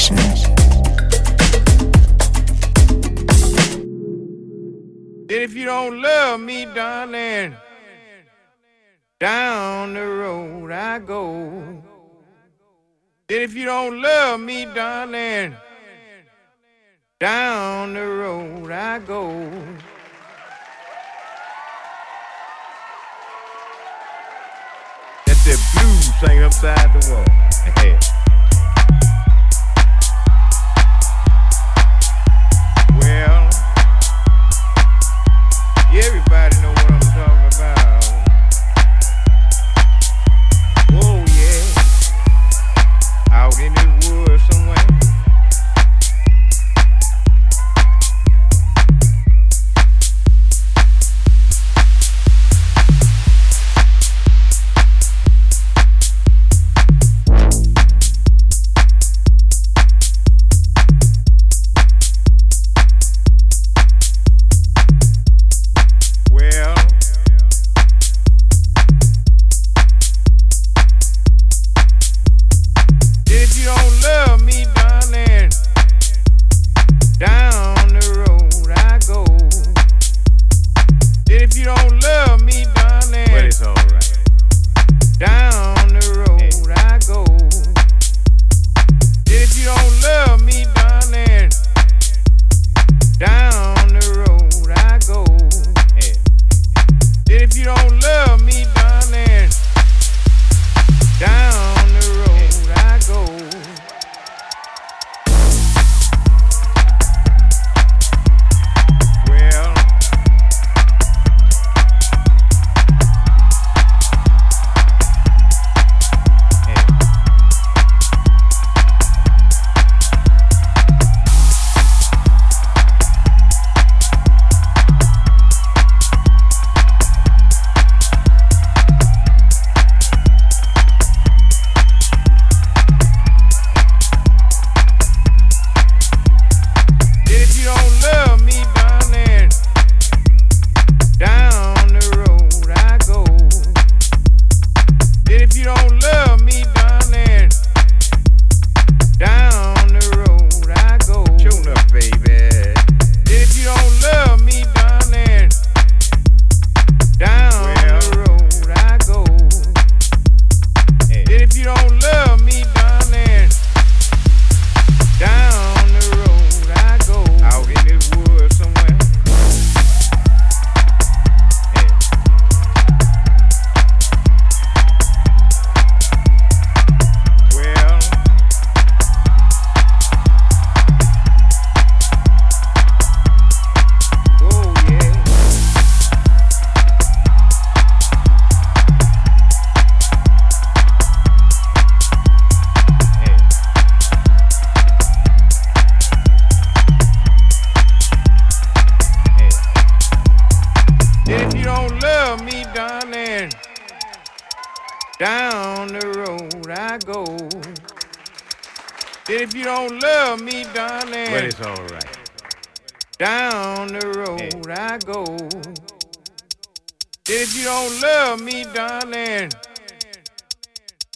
Session. if you don't love me, darling, down the road I go. Then if you don't love me, darling, down the road I go. That's that blues thing upside the wall.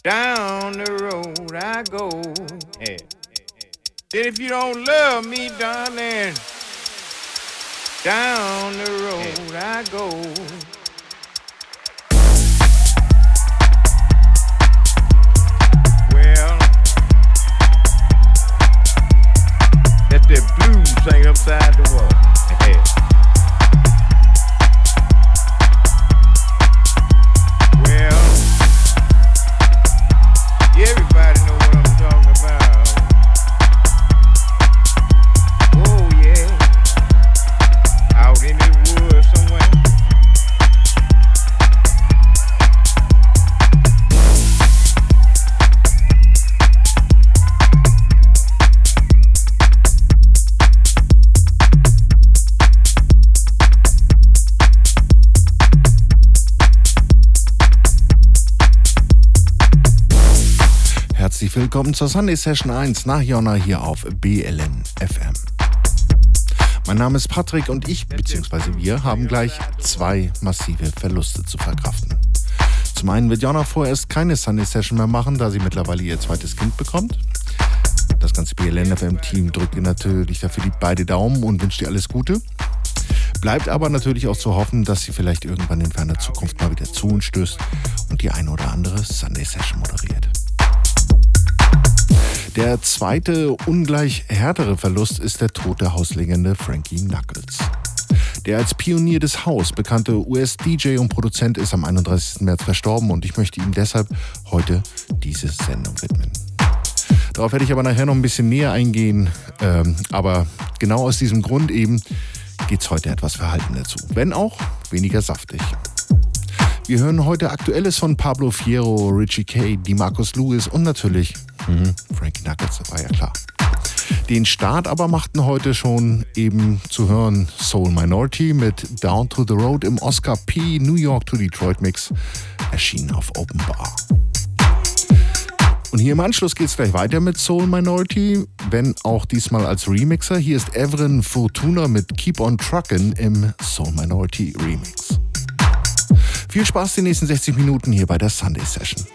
Down the road I go. Yeah. Then if you don't love me, darling, down the road yeah. I go. That blues hang upside the wall. Willkommen zur Sunday Session 1 nach Jonna hier auf BLN FM. Mein Name ist Patrick und ich bzw. wir haben gleich zwei massive Verluste zu verkraften. Zum einen wird Jonna vorerst keine Sunday Session mehr machen, da sie mittlerweile ihr zweites Kind bekommt. Das ganze BLN-FM-Team drückt dir natürlich dafür die beide Daumen und wünscht dir alles Gute. Bleibt aber natürlich auch zu hoffen, dass sie vielleicht irgendwann in ferner Zukunft mal wieder zu uns stößt und die eine oder andere Sunday Session moderiert. Der zweite, ungleich härtere Verlust ist der Tod der Hauslegende Frankie Knuckles. Der als Pionier des Haus bekannte US-DJ und Produzent ist am 31. März verstorben und ich möchte ihm deshalb heute diese Sendung widmen. Darauf werde ich aber nachher noch ein bisschen näher eingehen, ähm, aber genau aus diesem Grund eben geht es heute etwas verhaltener zu, wenn auch weniger saftig. Wir hören heute Aktuelles von Pablo Fierro, Richie Kay, DeMarcus Lewis und natürlich mhm, Frankie Knuckles, war ja klar. Den Start aber machten heute schon eben zu hören Soul Minority mit Down to the Road im Oscar P New York to Detroit Mix, erschienen auf Open Bar. Und hier im Anschluss geht es gleich weiter mit Soul Minority, wenn auch diesmal als Remixer. Hier ist Everin Fortuna mit Keep on Truckin' im Soul Minority Remix. Viel Spaß die nächsten 60 Minuten hier bei der Sunday Session.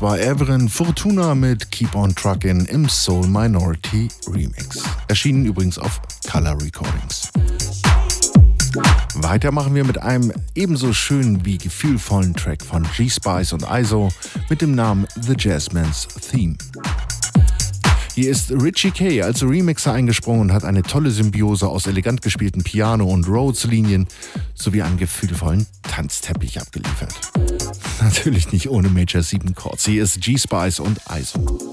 Das war Evelyn Fortuna mit Keep On Truckin' im Soul Minority Remix. Erschienen übrigens auf Color Recordings. Weiter machen wir mit einem ebenso schönen wie gefühlvollen Track von G-Spice und ISO mit dem Namen The Jazzman's Theme. Hier ist Richie Kay als Remixer eingesprungen und hat eine tolle Symbiose aus elegant gespielten Piano- und Rhodes-Linien sowie einem gefühlvollen Tanzteppich abgeliefert. Natürlich nicht ohne Major 7 Chords. Hier ist G-Spice und ISO.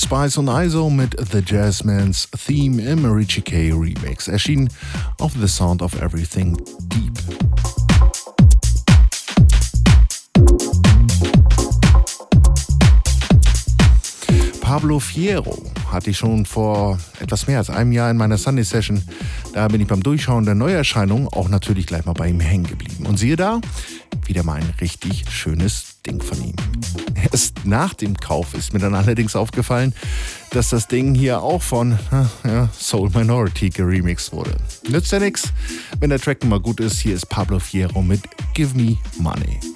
G-Spice und ISO mit The Jazzman's Theme im Richie K Remix, erschienen auf The Sound of Everything Deep. Pablo Fierro hatte ich schon vor etwas mehr als einem Jahr in meiner Sunday Session. Da bin ich beim Durchschauen der Neuerscheinungen auch natürlich gleich mal bei ihm hängen geblieben. Und siehe da, wieder mal ein richtig schönes nach dem Kauf ist mir dann allerdings aufgefallen, dass das Ding hier auch von ja, Soul Minority geremixed wurde. Nützt ja nichts, wenn der Track mal gut ist. Hier ist Pablo Fierro mit Give Me Money.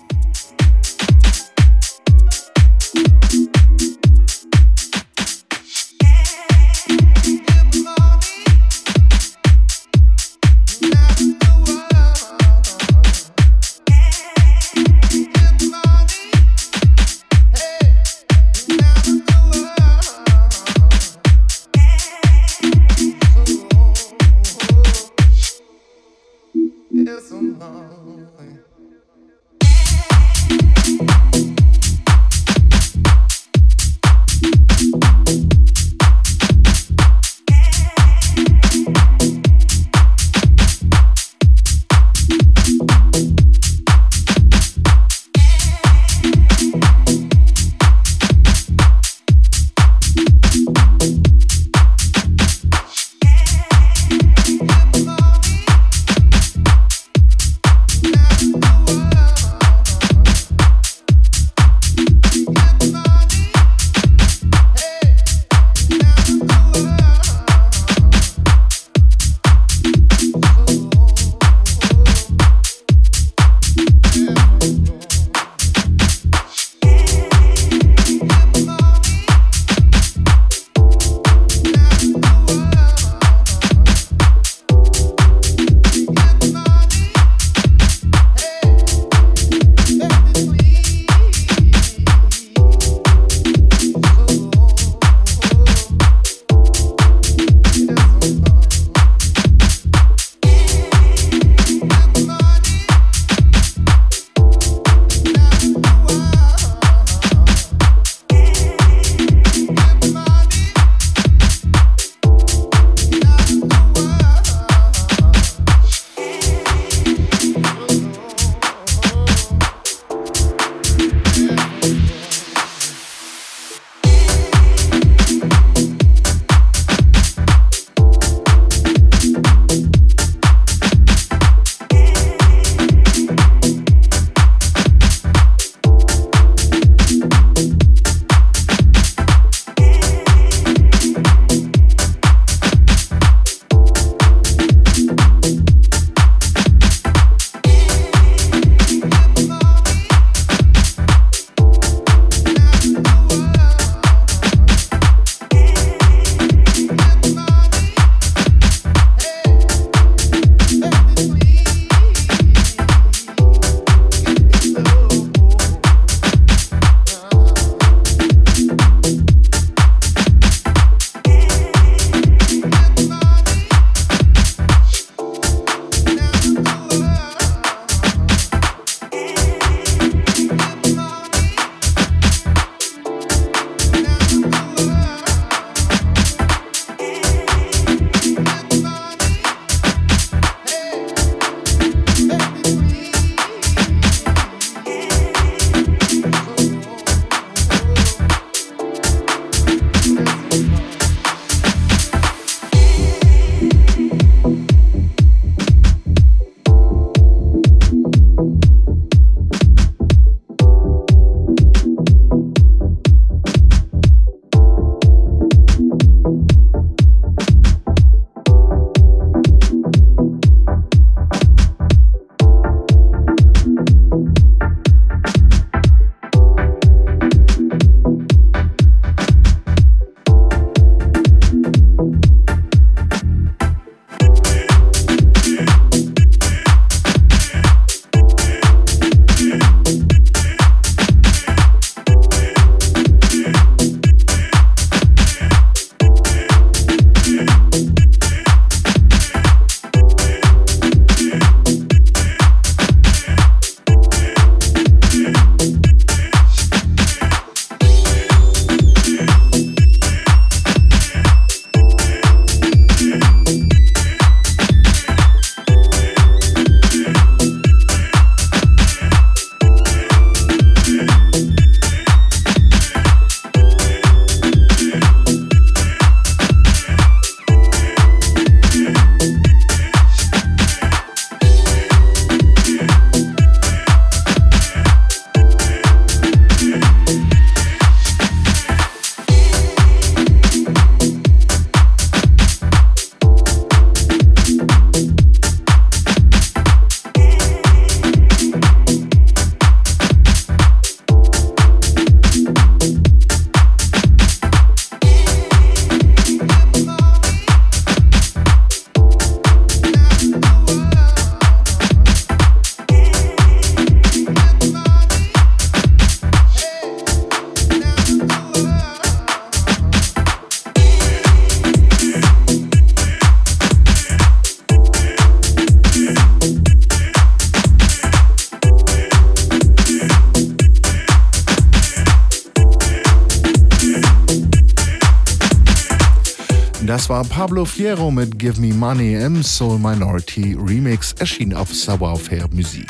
Das war Pablo Fierro mit Give Me Money im Soul Minority Remix, erschien auf Savoir-faire Musik.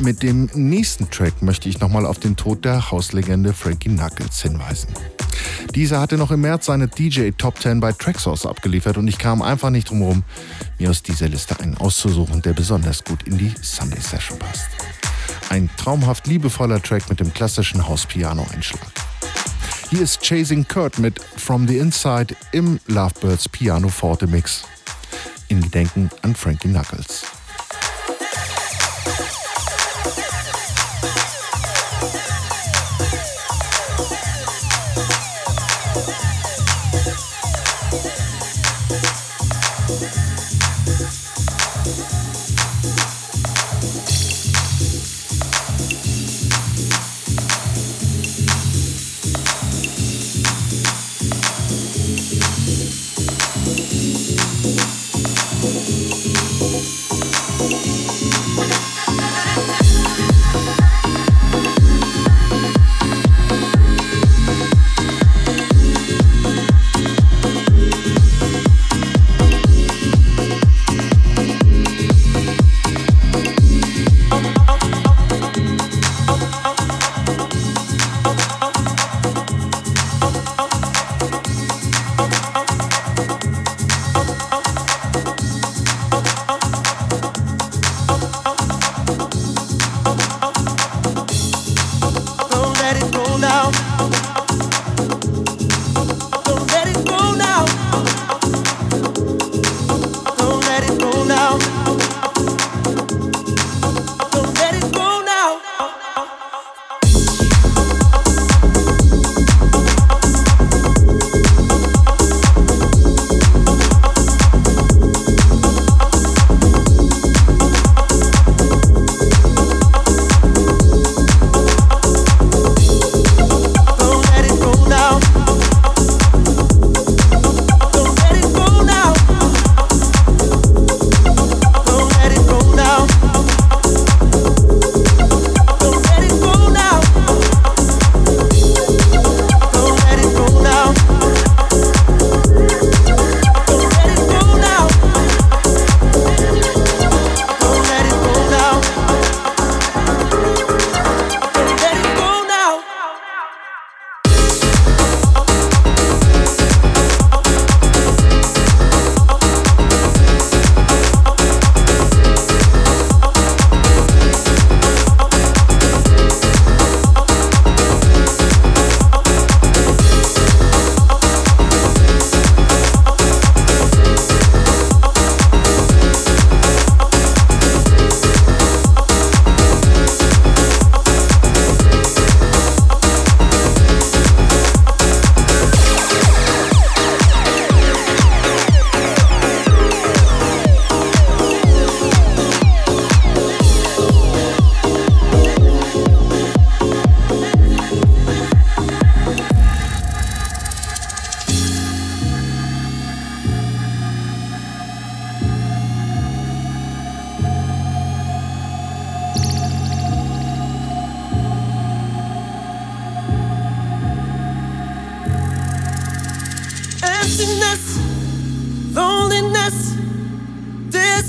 Mit dem nächsten Track möchte ich nochmal auf den Tod der Hauslegende Frankie Knuckles hinweisen. Dieser hatte noch im März seine DJ Top 10 bei Tracksource abgeliefert und ich kam einfach nicht drum herum, mir aus dieser Liste einen auszusuchen, der besonders gut in die Sunday Session passt. Ein traumhaft liebevoller Track mit dem klassischen House-Piano-Einschlag. Hier ist Chasing Kurt mit From the Inside im Lovebirds Piano Forte Mix. In Gedenken an Frankie Knuckles.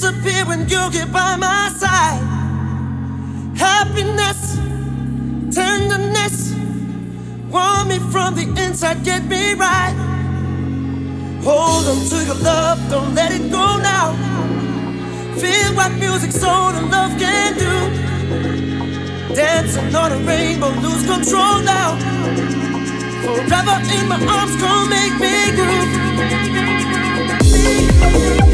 disappear when you get by my side. Happiness, tenderness, warm me from the inside, get me right. Hold on to your love, don't let it go now. Feel what music, soul, and love can do. Dancing on a rainbow, lose control now. Forever in my arms, come make me groove.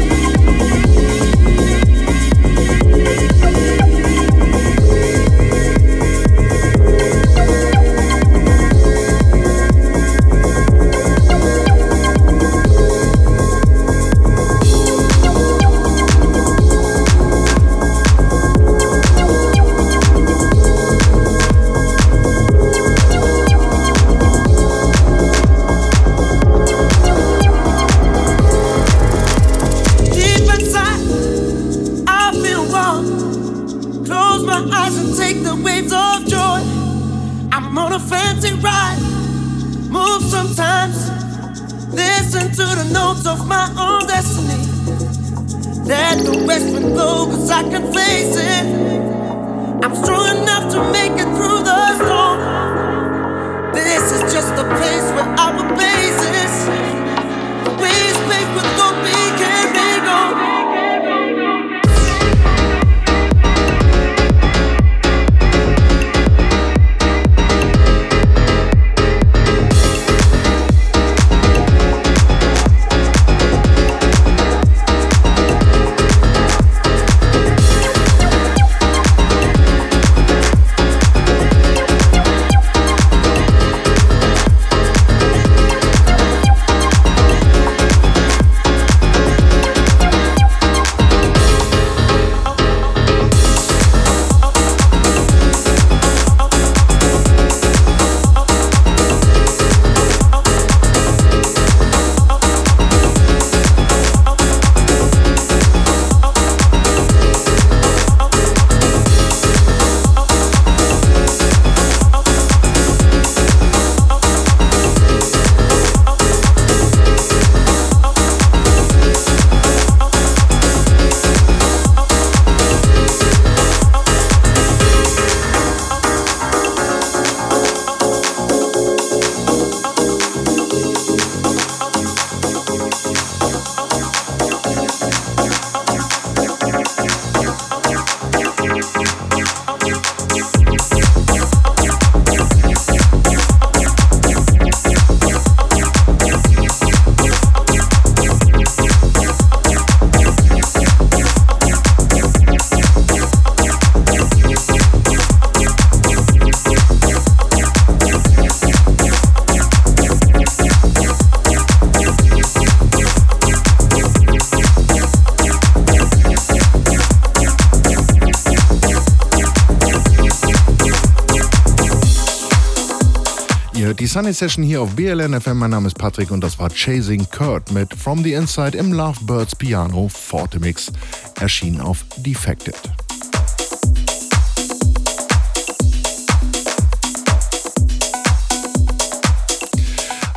Sunny Session hier auf BLN FM. Mein Name ist Patrick und das war Chasing Kurt mit From the Inside im Lovebirds Piano Forte Mix. Erschien auf Defected.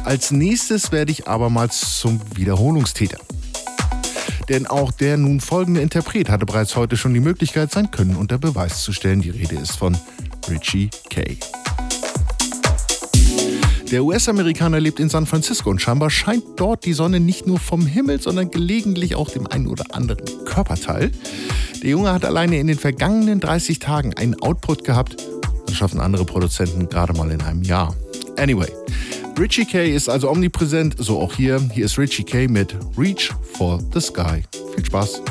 Als nächstes werde ich abermals zum Wiederholungstäter. Denn auch der nun folgende Interpret hatte bereits heute schon die Möglichkeit, sein Können unter Beweis zu stellen. Die Rede ist von Richie Kay. Der US-Amerikaner lebt in San Francisco und scheinbar scheint dort die Sonne nicht nur vom Himmel, sondern gelegentlich auch dem einen oder anderen Körperteil. Der Junge hat alleine in den vergangenen 30 Tagen einen Output gehabt. Das schaffen andere Produzenten gerade mal in einem Jahr. Anyway, Richie K ist also omnipräsent, so auch hier. Hier ist Richie K mit Reach for the Sky. Viel Spaß!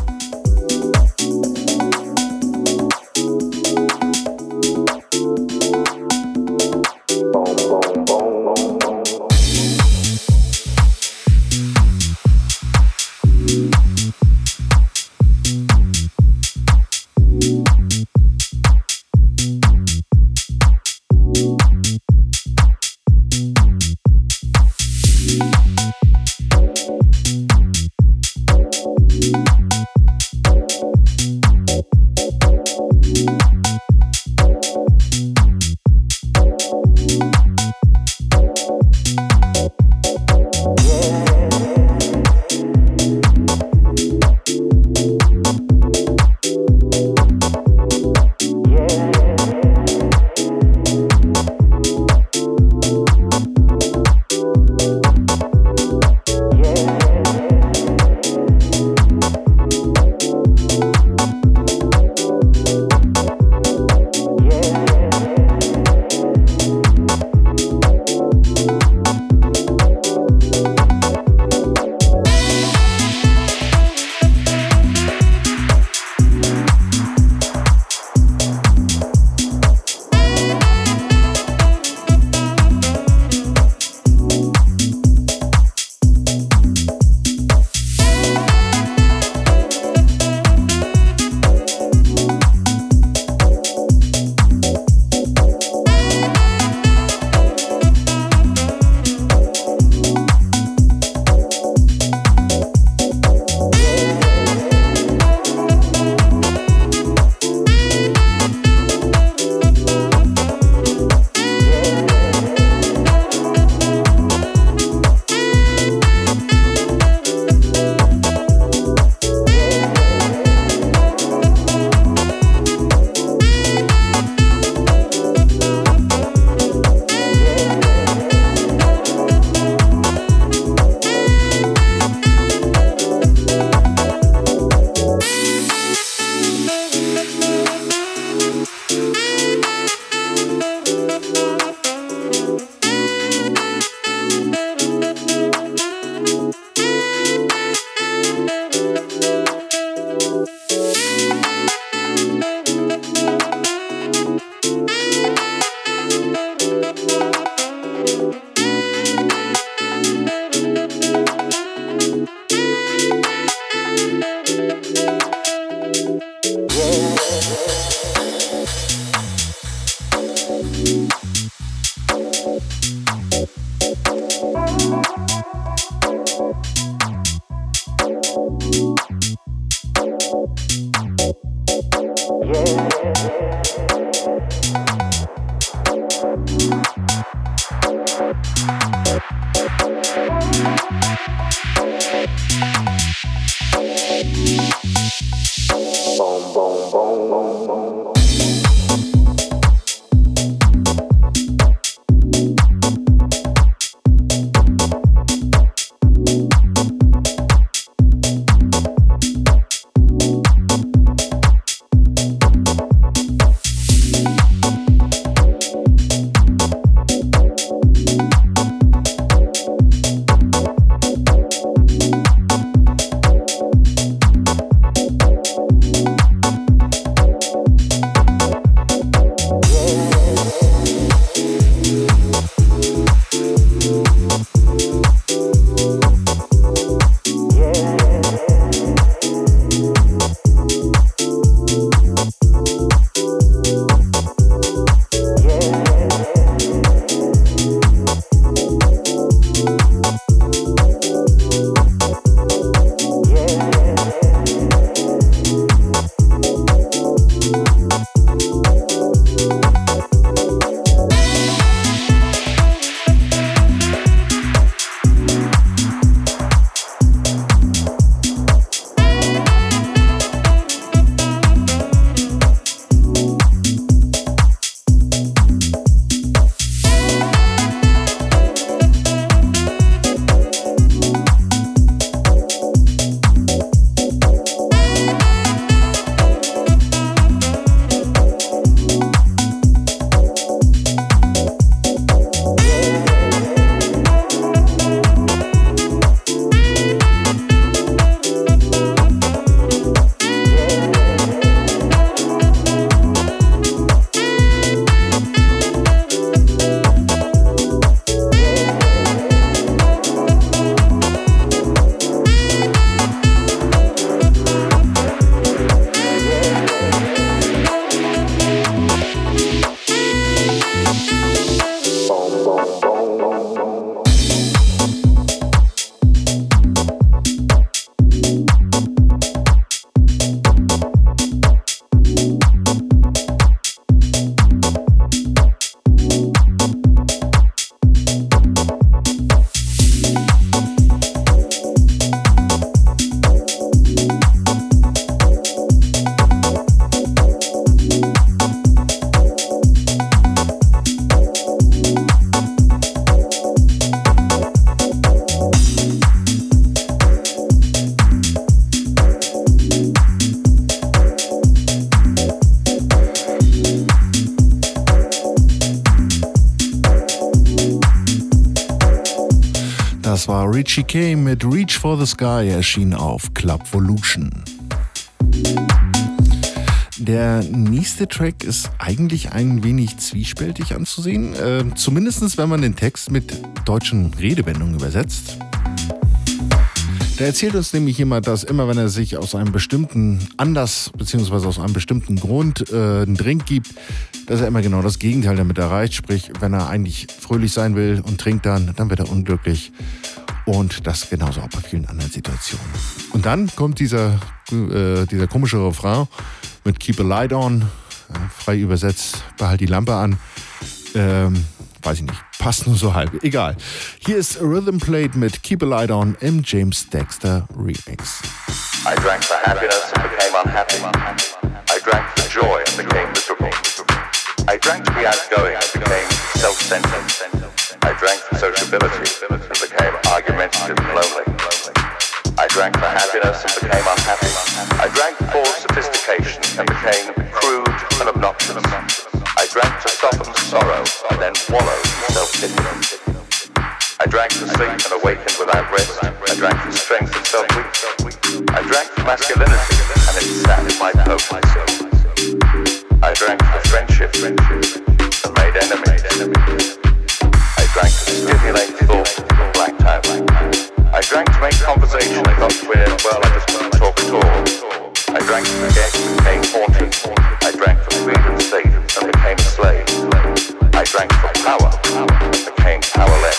Richie K mit Reach for the Sky erschien auf Club Volution. Der nächste Track ist eigentlich ein wenig zwiespältig anzusehen, äh, zumindest wenn man den Text mit deutschen Redewendungen übersetzt. Da erzählt uns nämlich jemand, dass immer wenn er sich aus einem bestimmten Anlass bzw. aus einem bestimmten Grund äh, einen Drink gibt, dass er immer genau das Gegenteil damit erreicht. Sprich, wenn er eigentlich fröhlich sein will und trinkt dann, dann wird er unglücklich. Und das genauso auch bei vielen anderen Situationen. Und dann kommt dieser, äh, dieser komische Refrain mit Keep a Light On, äh, frei übersetzt, behalt die Lampe an. Ähm, weiß ich nicht, passt nur so halb. Egal. Hier ist Rhythm Plate mit Keep a Light On im James Dexter Remix. I drank for happiness and became unhappy. I drank for joy and became miserable. I drank to be outgoing and became self-centered. I drank for sociability and became argumentative and lonely. I drank for happiness and became unhappy. I drank for sophistication and became crude and obnoxious. I drank to soften sorrow and then wallow in self-pity. I drank to sleep and awakened without rest. I drank for strength and self-weak. I drank for masculinity and it sat in my coat. I drank for friendship and made enemies drank to stimulate thought from black time. I drank to make conversation. I got to where, well, I just couldn't talk at all. I drank to forget and became haunted. I drank for freedom, state and became a slave. I drank for power and became powerless.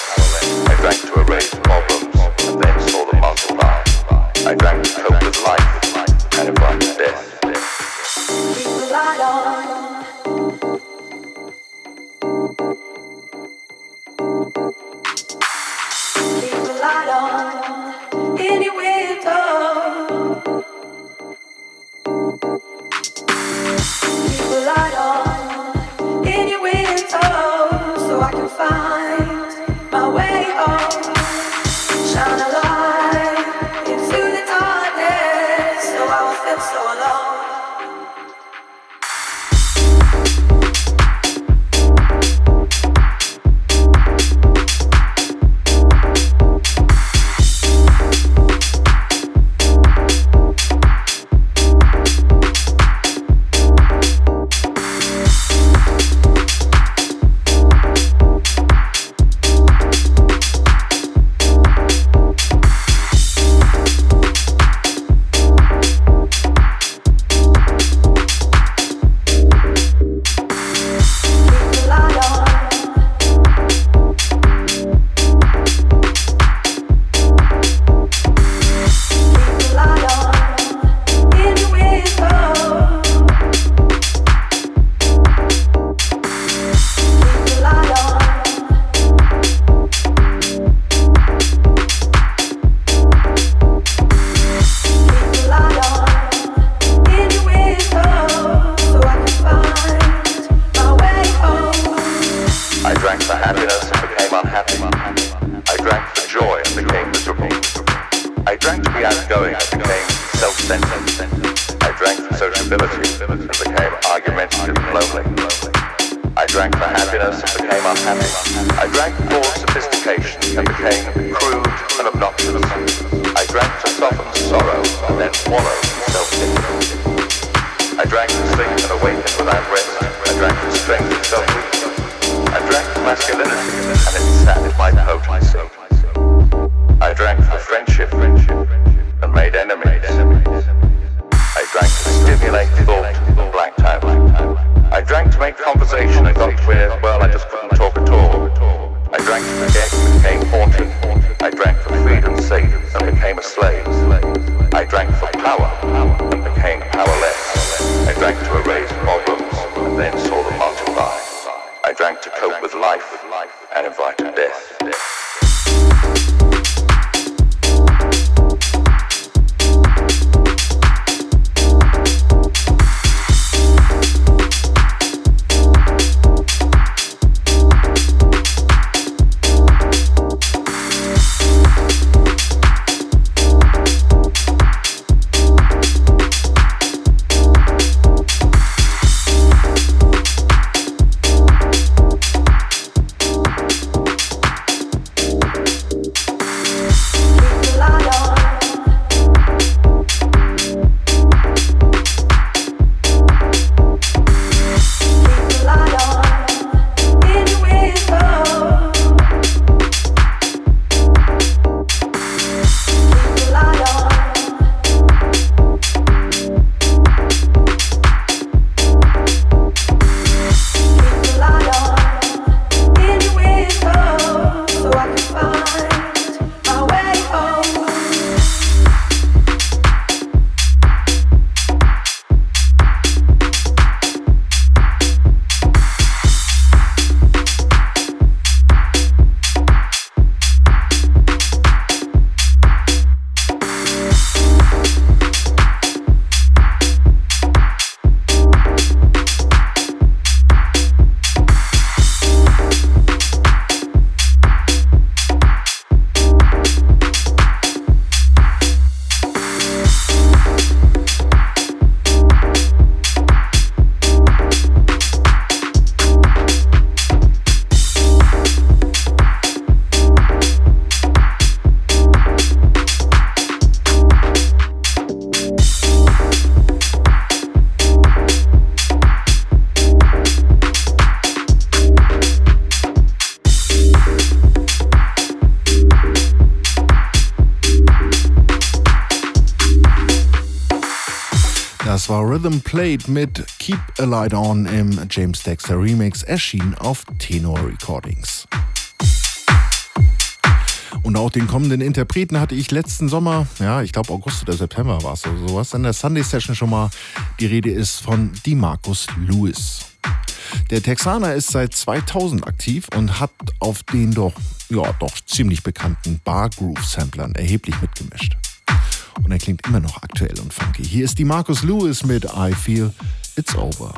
Became a slave. I drank for power and became powerless. I drank to erase problems and then saw them multiply. I drank to cope with life and invited Played mit Keep a Light On im James Dexter Remix, erschienen auf Tenor Recordings. Und auch den kommenden Interpreten hatte ich letzten Sommer, ja, ich glaube August oder September war es oder sowas, in der Sunday Session schon mal. Die Rede ist von DeMarcus Lewis. Der Texaner ist seit 2000 aktiv und hat auf den doch, ja, doch ziemlich bekannten Bar Groove Samplern erheblich mitgemischt. Und er klingt immer noch aktuell und funky. Hier ist die Marcus Lewis mit I Feel It's Over.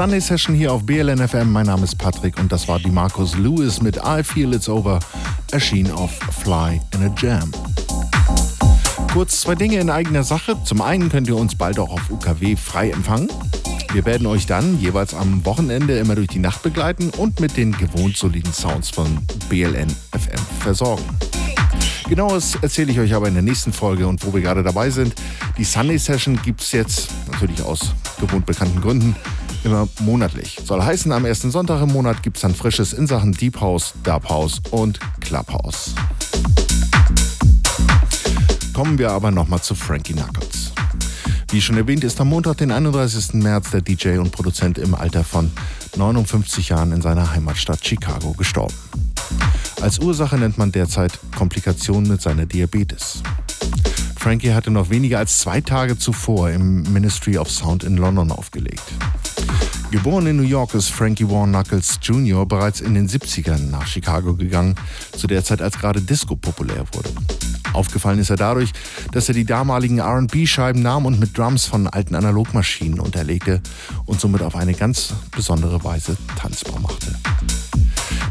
Sunday Session hier auf BLN FM. Mein Name ist Patrick und das war die Markus Lewis mit I Feel It's Over, erschien auf Fly in a Jam. Kurz zwei Dinge in eigener Sache. Zum einen könnt ihr uns bald auch auf UKW frei empfangen. Wir werden euch dann jeweils am Wochenende immer durch die Nacht begleiten und mit den gewohnt soliden Sounds von BLN FM versorgen. Genaues erzähle ich euch aber in der nächsten Folge und wo wir gerade dabei sind. Die Sunday Session gibt es jetzt, natürlich aus gewohnt bekannten Gründen, immer monatlich. Soll heißen, am ersten Sonntag im Monat gibt es dann Frisches in Sachen Deep House, Dub House und Clubhouse. Kommen wir aber nochmal zu Frankie Knuckles. Wie schon erwähnt, ist am Montag, den 31. März, der DJ und Produzent im Alter von 59 Jahren in seiner Heimatstadt Chicago gestorben. Als Ursache nennt man derzeit Komplikationen mit seiner Diabetes. Frankie hatte noch weniger als zwei Tage zuvor im Ministry of Sound in London aufgelegt. Geboren in New York ist Frankie Warren Knuckles Jr. bereits in den 70ern nach Chicago gegangen, zu der Zeit als gerade Disco populär wurde. Aufgefallen ist er dadurch, dass er die damaligen RB-Scheiben nahm und mit Drums von alten Analogmaschinen unterlegte und somit auf eine ganz besondere Weise tanzbar machte.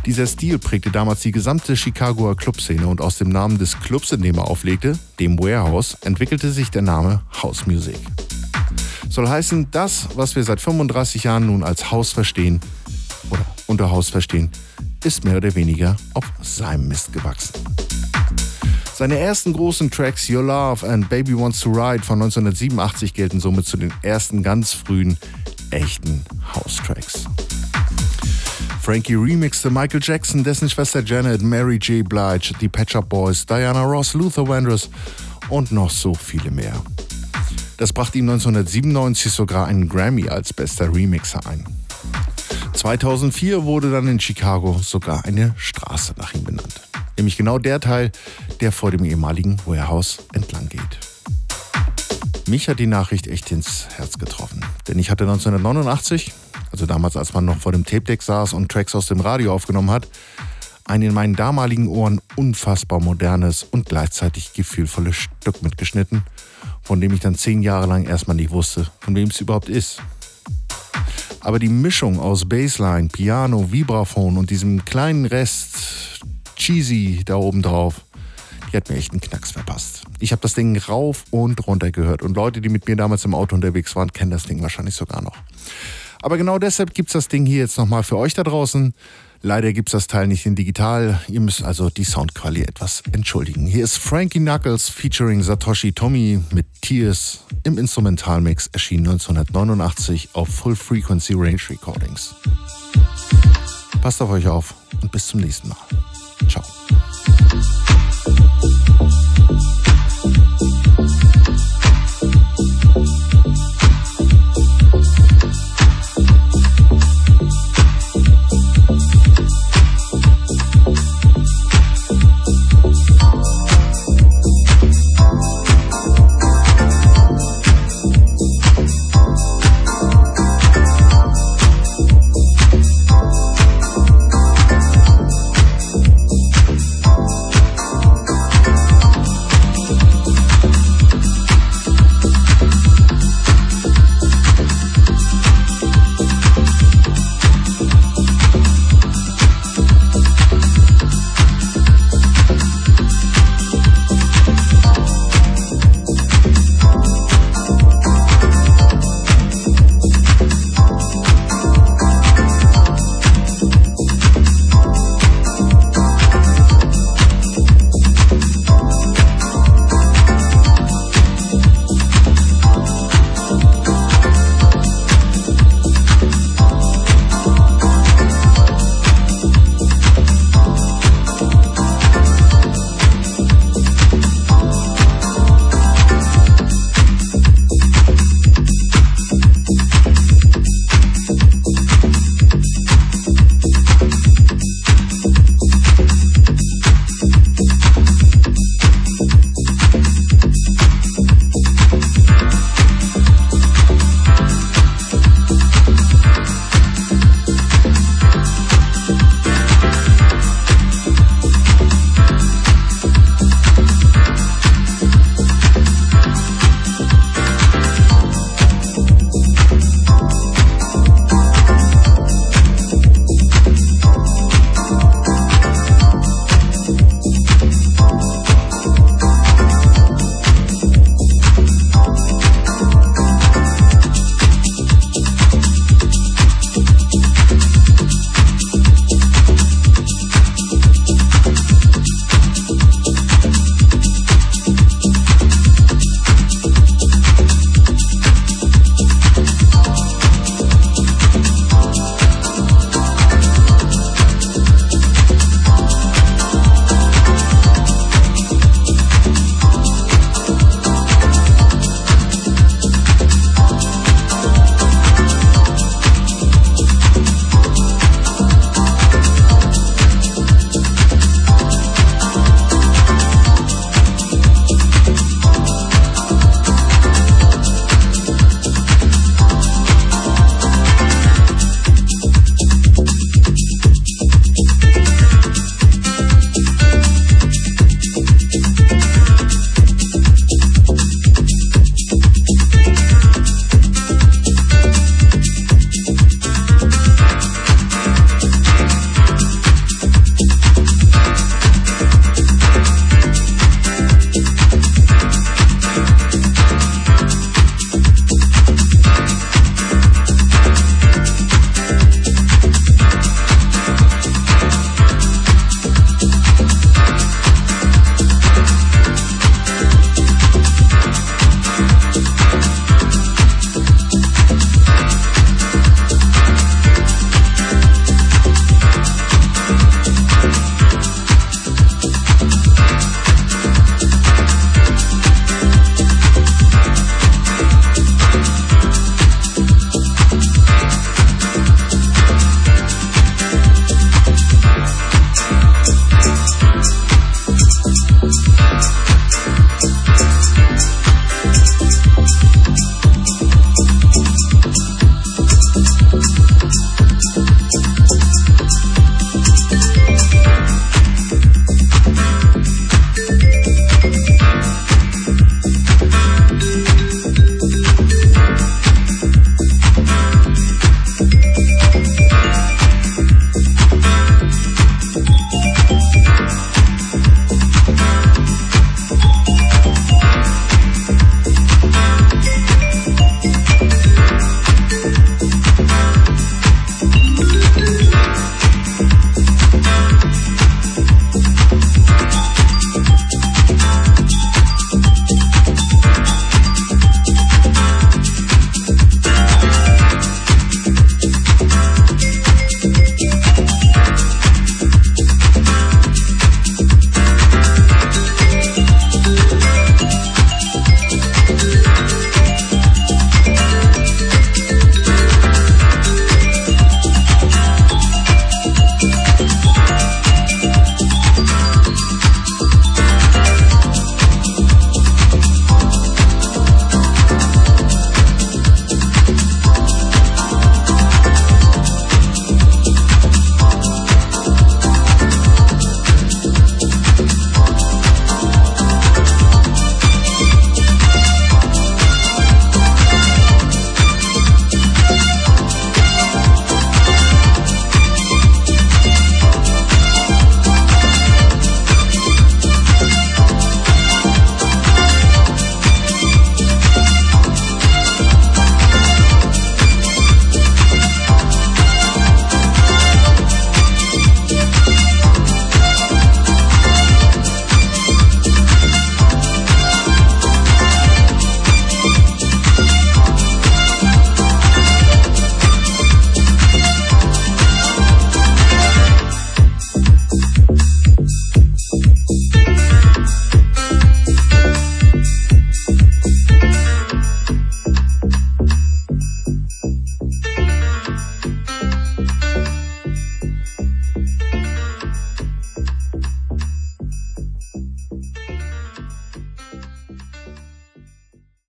Dieser Stil prägte damals die gesamte Chicagoer Clubszene und aus dem Namen des Clubs, in dem er auflegte, dem Warehouse, entwickelte sich der Name House Music. Soll heißen, das, was wir seit 35 Jahren nun als Haus verstehen oder unter Haus verstehen, ist mehr oder weniger auf seinem Mist gewachsen. Seine ersten großen Tracks Your Love and Baby Wants to Ride von 1987 gelten somit zu den ersten ganz frühen echten House-Tracks. Frankie remixte Michael Jackson, dessen Schwester Janet, Mary J. Blige, die Patch Up Boys, Diana Ross, Luther Vandross und noch so viele mehr. Das brachte ihm 1997 sogar einen Grammy als bester Remixer ein. 2004 wurde dann in Chicago sogar eine Straße nach ihm benannt nämlich genau der Teil, der vor dem ehemaligen Warehouse entlang geht. Mich hat die Nachricht echt ins Herz getroffen, denn ich hatte 1989, also damals als man noch vor dem Tape-Deck saß und Tracks aus dem Radio aufgenommen hat, ein in meinen damaligen Ohren unfassbar modernes und gleichzeitig gefühlvolles Stück mitgeschnitten, von dem ich dann zehn Jahre lang erstmal nicht wusste, von wem es überhaupt ist. Aber die Mischung aus Bassline, Piano, Vibraphon und diesem kleinen Rest cheesy da oben drauf. Die hat mir echt einen Knacks verpasst. Ich habe das Ding rauf und runter gehört und Leute, die mit mir damals im Auto unterwegs waren, kennen das Ding wahrscheinlich sogar noch. Aber genau deshalb gibt es das Ding hier jetzt nochmal für euch da draußen. Leider gibt es das Teil nicht in digital. Ihr müsst also die Soundqualität etwas entschuldigen. Hier ist Frankie Knuckles featuring Satoshi Tommy mit Tears im Instrumentalmix, erschienen 1989 auf Full Frequency Range Recordings. Passt auf euch auf und bis zum nächsten Mal. Ciao.